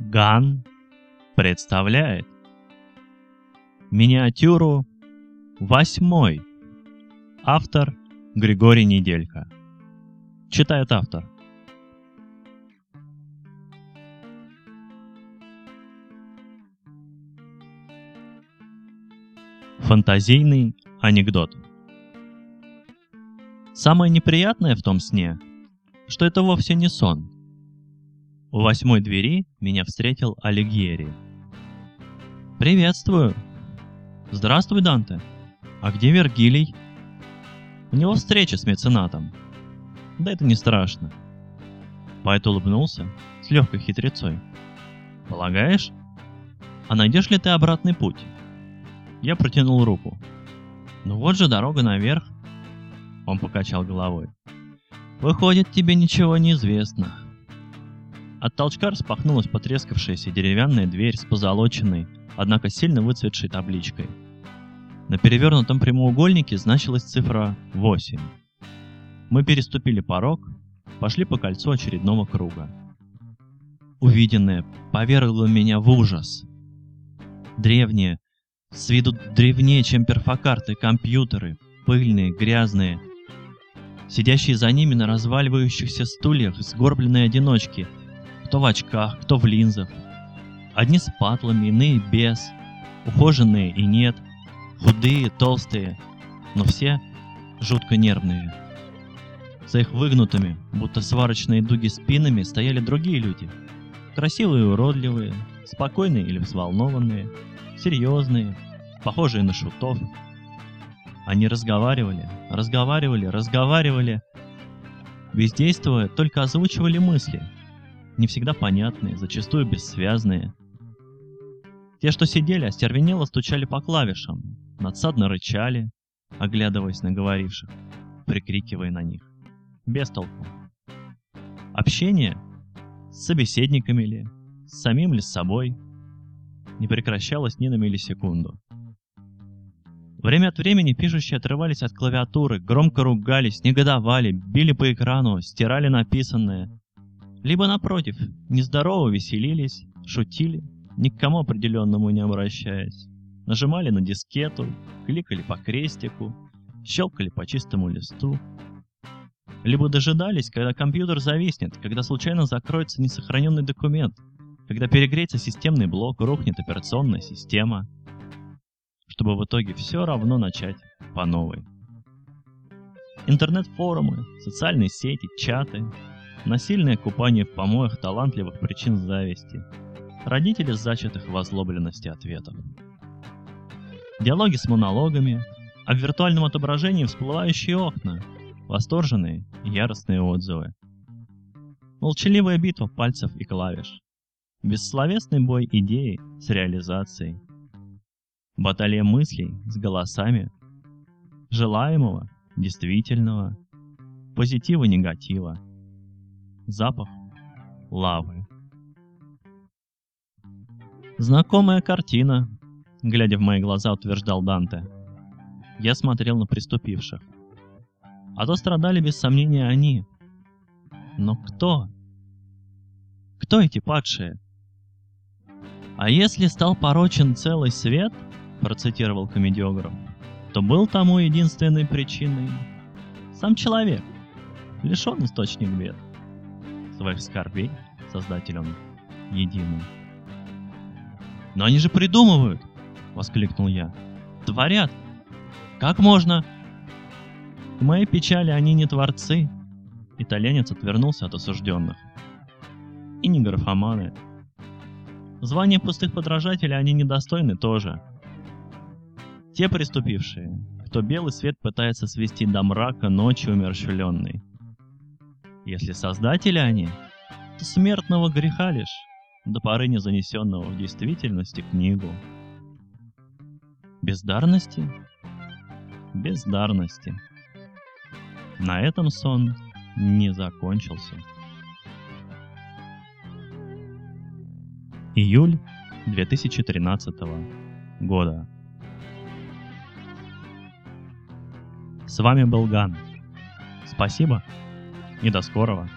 Ган представляет миниатюру «Восьмой». Автор Григорий Неделька. Читает автор. Фантазийный анекдот. Самое неприятное в том сне, что это вовсе не сон – у восьмой двери меня встретил Алигьери. «Приветствую!» «Здравствуй, Данте! А где Вергилий?» «У него встреча с меценатом». «Да это не страшно». Поэт улыбнулся с легкой хитрецой. «Полагаешь? А найдешь ли ты обратный путь?» Я протянул руку. «Ну вот же дорога наверх». Он покачал головой. «Выходит, тебе ничего не известно. От толчка распахнулась потрескавшаяся деревянная дверь с позолоченной, однако сильно выцветшей табличкой. На перевернутом прямоугольнике значилась цифра 8. Мы переступили порог, пошли по кольцу очередного круга. Увиденное повергло меня в ужас. Древние, с виду древнее, чем перфокарты, компьютеры, пыльные, грязные. Сидящие за ними на разваливающихся стульях сгорбленные одиночки – кто в очках, кто в линзах. Одни с патлами, иные без, ухоженные и нет, худые, толстые, но все жутко нервные. За их выгнутыми, будто сварочные дуги спинами, стояли другие люди. Красивые и уродливые, спокойные или взволнованные, серьезные, похожие на шутов. Они разговаривали, разговаривали, разговаривали, бездействуя, только озвучивали мысли – не всегда понятные, зачастую бессвязные. Те, что сидели, остервенело стучали по клавишам, надсадно рычали, оглядываясь на говоривших, прикрикивая на них. Без толку. Общение с собеседниками ли, с самим ли с собой, не прекращалось ни на миллисекунду. Время от времени пишущие отрывались от клавиатуры, громко ругались, негодовали, били по экрану, стирали написанное, либо, напротив, нездорово веселились, шутили, ни к кому определенному не обращаясь. Нажимали на дискету, кликали по крестику, щелкали по чистому листу. Либо дожидались, когда компьютер зависнет, когда случайно закроется несохраненный документ, когда перегреется системный блок, рухнет операционная система, чтобы в итоге все равно начать по новой. Интернет-форумы, социальные сети, чаты, Насильное купание в помоях талантливых причин зависти. Родители зачатых в озлобленности ответов. Диалоги с монологами, а в виртуальном отображении всплывающие окна, восторженные и яростные отзывы. Молчаливая битва пальцев и клавиш. Бессловесный бой идеи с реализацией. Баталия мыслей с голосами. Желаемого, действительного, позитива-негатива запах лавы. Знакомая картина, глядя в мои глаза, утверждал Данте. Я смотрел на приступивших. А то страдали без сомнения они. Но кто? Кто эти падшие? А если стал порочен целый свет, процитировал комедиограф, то был тому единственной причиной сам человек, лишен источник бед своих скорбей Создателем единым. «Но они же придумывают!» — воскликнул я. «Творят! Как можно?» К моей печали они не творцы. Итальянец отвернулся от осужденных. И не графоманы. Звание пустых подражателей они недостойны тоже. Те приступившие, кто белый свет пытается свести до мрака ночи умерщвленной. Если создатели они, то смертного греха лишь, до поры не занесенного в действительности книгу. Бездарности? Бездарности. На этом сон не закончился. Июль 2013 года. С вами был Ган. Спасибо и до скорого.